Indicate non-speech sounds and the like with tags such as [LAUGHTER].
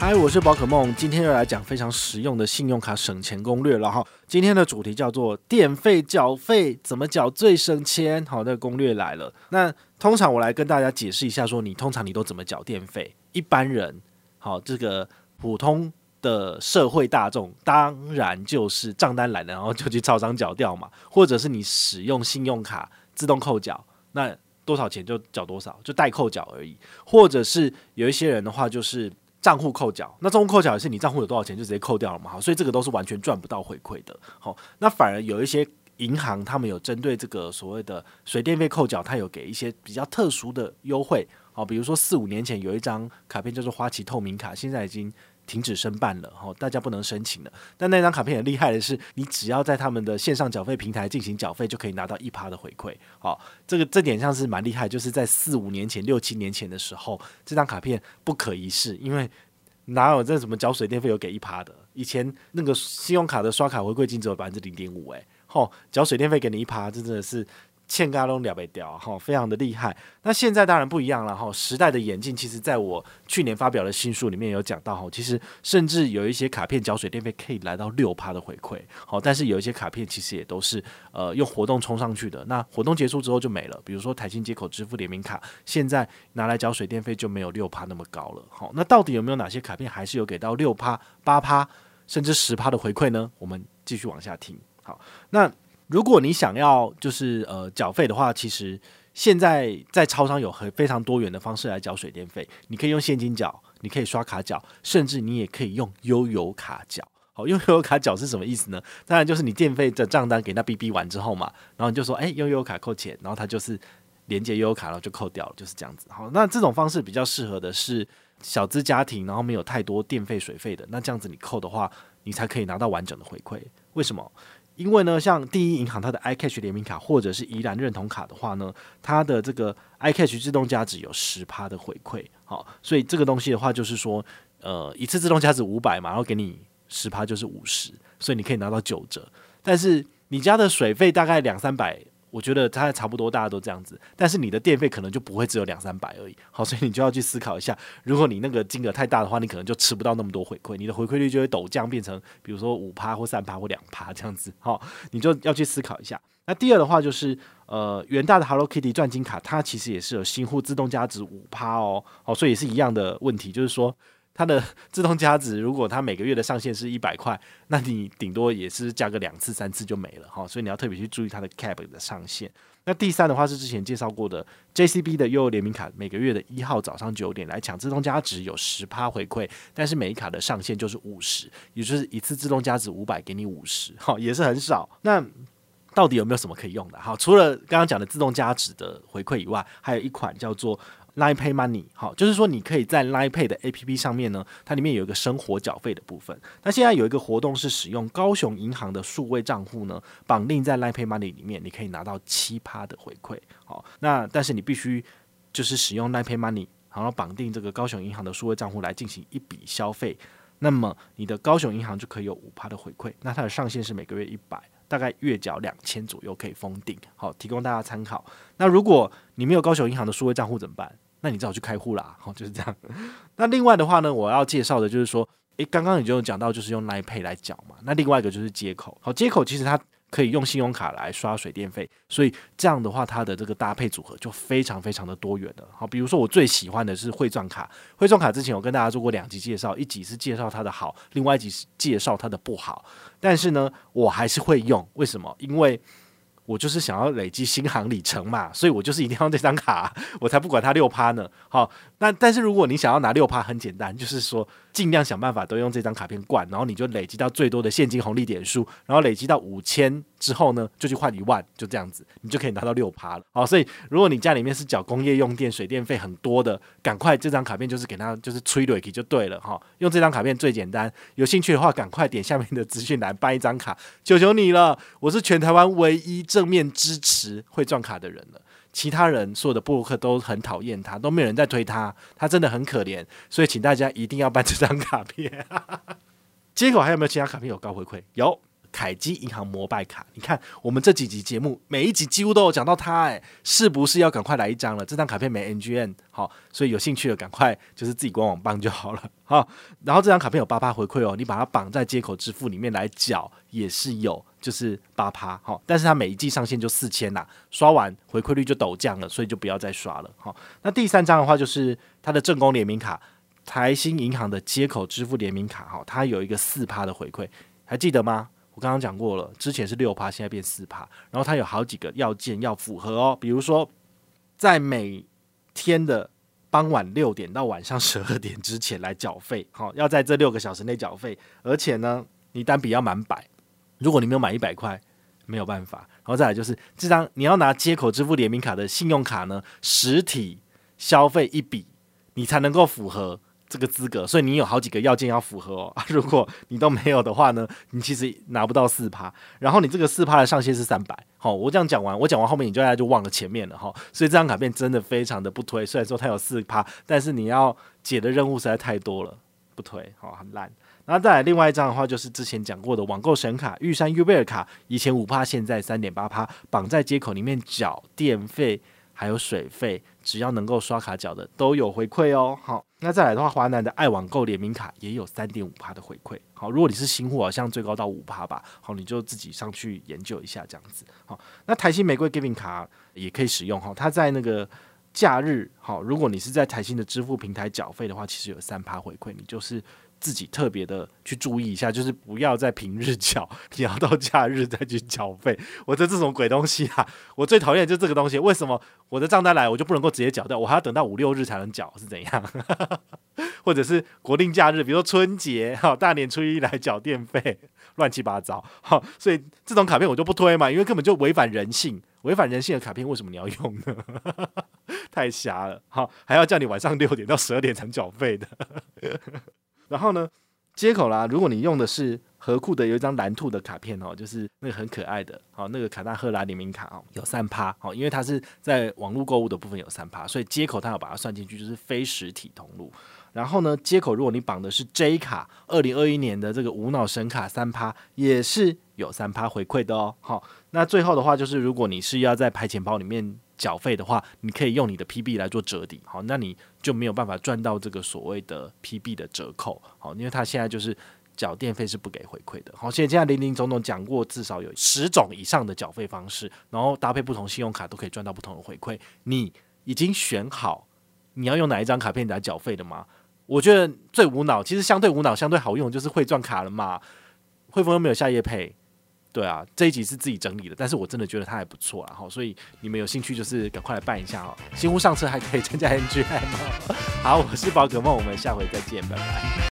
嗨，我是宝可梦，今天又来讲非常实用的信用卡省钱攻略了哈。今天的主题叫做电费缴费怎么缴最省钱。好，这个攻略来了。那通常我来跟大家解释一下，说你通常你都怎么缴电费？一般人，好，这个普通的社会大众，当然就是账单来了，然后就去超商缴掉嘛，或者是你使用信用卡自动扣缴，那多少钱就缴多少，就代扣缴而已。或者是有一些人的话，就是。账户扣缴，那账户扣缴也是你账户有多少钱就直接扣掉了嘛，好，所以这个都是完全赚不到回馈的。好，那反而有一些银行，他们有针对这个所谓的水电费扣缴，它有给一些比较特殊的优惠。好，比如说四五年前有一张卡片叫做花旗透明卡，现在已经。停止申办了，哈，大家不能申请了。但那张卡片很厉害的是，你只要在他们的线上缴费平台进行缴费，就可以拿到一趴的回馈。好，这个这点上是蛮厉害，就是在四五年前、六七年前的时候，这张卡片不可一世，因为哪有这什么缴水电费有给一趴的？以前那个信用卡的刷卡回馈金只有百分之零点五，哎，吼，缴水电费给你一趴，这真的是。欠嘎拢了不掉哈，非常的厉害。那现在当然不一样了哈，时代的演进，其实在我去年发表的新书里面有讲到哈，其实甚至有一些卡片缴水电费可以来到六趴的回馈，好，但是有一些卡片其实也都是呃用活动冲上去的，那活动结束之后就没了。比如说台新街口支付联名卡，现在拿来缴水电费就没有六趴那么高了。好，那到底有没有哪些卡片还是有给到六趴、八趴甚至十趴的回馈呢？我们继续往下听。好，那。如果你想要就是呃缴费的话，其实现在在超商有很非常多元的方式来缴水电费。你可以用现金缴，你可以刷卡缴，甚至你也可以用悠游卡缴。好，用悠游卡缴是什么意思呢？当然就是你电费的账单给他哔哔完之后嘛，然后你就说，哎，悠游卡扣钱，然后他就是连接悠游卡，然后就扣掉了，就是这样子。好，那这种方式比较适合的是小资家庭，然后没有太多电费水费的，那这样子你扣的话，你才可以拿到完整的回馈。为什么？因为呢，像第一银行它的 iCash 联名卡或者是宜兰认同卡的话呢，它的这个 iCash 自动加值有十趴的回馈，好，所以这个东西的话就是说，呃，一次自动加值五百嘛，然后给你十趴就是五十，所以你可以拿到九折。但是你家的水费大概两三百。我觉得它差不多，大家都这样子，但是你的电费可能就不会只有两三百而已。好，所以你就要去思考一下，如果你那个金额太大的话，你可能就吃不到那么多回馈，你的回馈率就会陡降，变成比如说五趴或三趴或两趴这样子。好，你就要去思考一下。那第二的话就是，呃，元大的 Hello Kitty 钻金卡，它其实也是有新户自动加值五趴哦。好，所以也是一样的问题，就是说。它的 [LAUGHS] 自动加值，如果它每个月的上限是一百块，那你顶多也是加个两次、三次就没了哈，所以你要特别去注意它的 cap 的上限。那第三的话是之前介绍过的 JCB 的优联名卡，每个月的一号早上九点来抢自动加值，有十趴回馈，但是每一卡的上限就是五十，也就是一次自动加值五百给你五十，哈，也是很少。那到底有没有什么可以用的？好，除了刚刚讲的自动加值的回馈以外，还有一款叫做。Line Pay Money，好，就是说你可以在 Line Pay 的 APP 上面呢，它里面有一个生活缴费的部分。那现在有一个活动是使用高雄银行的数位账户呢，绑定在 Line Pay Money 里面，你可以拿到七趴的回馈。好，那但是你必须就是使用 Line Pay Money，然后绑定这个高雄银行的数位账户来进行一笔消费，那么你的高雄银行就可以有五趴的回馈。那它的上限是每个月一百。大概月缴两千左右可以封顶，好，提供大家参考。那如果你没有高雄银行的数位账户怎么办？那你只好去开户啦，好，就是这样。那另外的话呢，我要介绍的就是说，诶，刚刚你就讲到，就是用 Line Pay 来缴嘛。那另外一个就是接口，好，接口其实它。可以用信用卡来刷水电费，所以这样的话，它的这个搭配组合就非常非常的多元了。好，比如说我最喜欢的是汇钻卡，汇钻卡之前我跟大家做过两集介绍，一集是介绍它的好，另外一集是介绍它的不好。但是呢，我还是会用，为什么？因为我就是想要累积新航里程嘛，所以我就是一定要这张卡，我才不管它六趴呢。好，那但是如果你想要拿六趴，很简单，就是说。尽量想办法都用这张卡片灌，然后你就累积到最多的现金红利点数，然后累积到五千之后呢，就去换一万，就这样子，你就可以拿到六趴了。好，所以如果你家里面是缴工业用电、水电费很多的，赶快这张卡片就是给他就是催瑞就对了哈。用这张卡片最简单，有兴趣的话赶快点下面的资讯栏办一张卡，求求你了，我是全台湾唯一正面支持汇钻卡的人了。其他人所有的布鲁克都很讨厌他，都没有人在推他，他真的很可怜，所以请大家一定要办这张卡片。[LAUGHS] 接口还有没有其他卡片有高回馈？有凯基银行摩拜卡。你看我们这几集节目，每一集几乎都有讲到它，哎，是不是要赶快来一张了？这张卡片没 NGN，好，所以有兴趣的赶快就是自己官网办就好了，好。然后这张卡片有八趴回馈哦，你把它绑在接口支付里面来缴也是有，就是八趴，好，但是它每一季上限就四千呐，刷完回馈率就陡降了，所以就不要再刷了，好。那第三张的话就是它的正宫联名卡。台新银行的接口支付联名卡，哈，它有一个四趴的回馈，还记得吗？我刚刚讲过了，之前是六趴，现在变四趴。然后它有好几个要件要符合哦，比如说在每天的傍晚六点到晚上十二点之前来缴费，好，要在这六个小时内缴费，而且呢，你单笔要满百，如果你没有满一百块，没有办法。然后再来就是这张你要拿接口支付联名卡的信用卡呢，实体消费一笔，你才能够符合。这个资格，所以你有好几个要件要符合哦。[LAUGHS] 如果你都没有的话呢，你其实拿不到四趴。然后你这个四趴的上限是三百。好，我这样讲完，我讲完后面你就大家就忘了前面了哈。所以这张卡片真的非常的不推。虽然说它有四趴，但是你要解的任务实在太多了，不推，好，很烂。然后再来另外一张的话，就是之前讲过的网购神卡玉山 U 贝尔卡，以前五趴，现在三点八趴，绑在接口里面缴电费。还有水费，只要能够刷卡缴的都有回馈哦。好，那再来的话，华南的爱网购联名卡也有三点五趴的回馈。好，如果你是新户，好像最高到五趴吧。好，你就自己上去研究一下这样子。好，那台新玫瑰 Giving 卡也可以使用哈。它在那个假日，好，如果你是在台新的支付平台缴费的话，其实有三趴回馈，你就是。自己特别的去注意一下，就是不要在平日缴，[LAUGHS] 你要到假日再去缴费。我的这种鬼东西啊，[LAUGHS] 我最讨厌就这个东西。为什么我的账单来我就不能够直接缴掉？我还要等到五六日才能缴，是怎样？[LAUGHS] 或者是国定假日，比如说春节、哈大年初一来缴电费，乱七八糟。好，所以这种卡片我就不推嘛，因为根本就违反人性。违反人性的卡片为什么你要用呢？太瞎了。好，还要叫你晚上六点到十二点才缴费的。然后呢，接口啦，如果你用的是和库的有一张蓝兔的卡片哦，就是那个很可爱的，好，那个卡纳赫拉联名卡哦，有三趴，好，因为它是在网络购物的部分有三趴，所以接口它要把它算进去，就是非实体通路。然后呢，接口如果你绑的是 J 卡，二零二一年的这个无脑神卡三趴，也是有三趴回馈的哦。好，那最后的话就是，如果你是要在拍钱包里面。缴费的话，你可以用你的 PB 来做折抵，好，那你就没有办法赚到这个所谓的 PB 的折扣，好，因为它现在就是缴电费是不给回馈的，好，现在现在林林总总讲过至少有十种以上的缴费方式，然后搭配不同信用卡都可以赚到不同的回馈，你已经选好你要用哪一张卡片来缴费的吗？我觉得最无脑，其实相对无脑、相对好用就是汇钻卡了嘛，汇丰又没有下夜配。对啊，这一集是自己整理的，但是我真的觉得它还不错啊，好，所以你们有兴趣就是赶快来办一下哦。新屋上车还可以参加 NGM。好，我是宝可梦，我们下回再见，拜拜。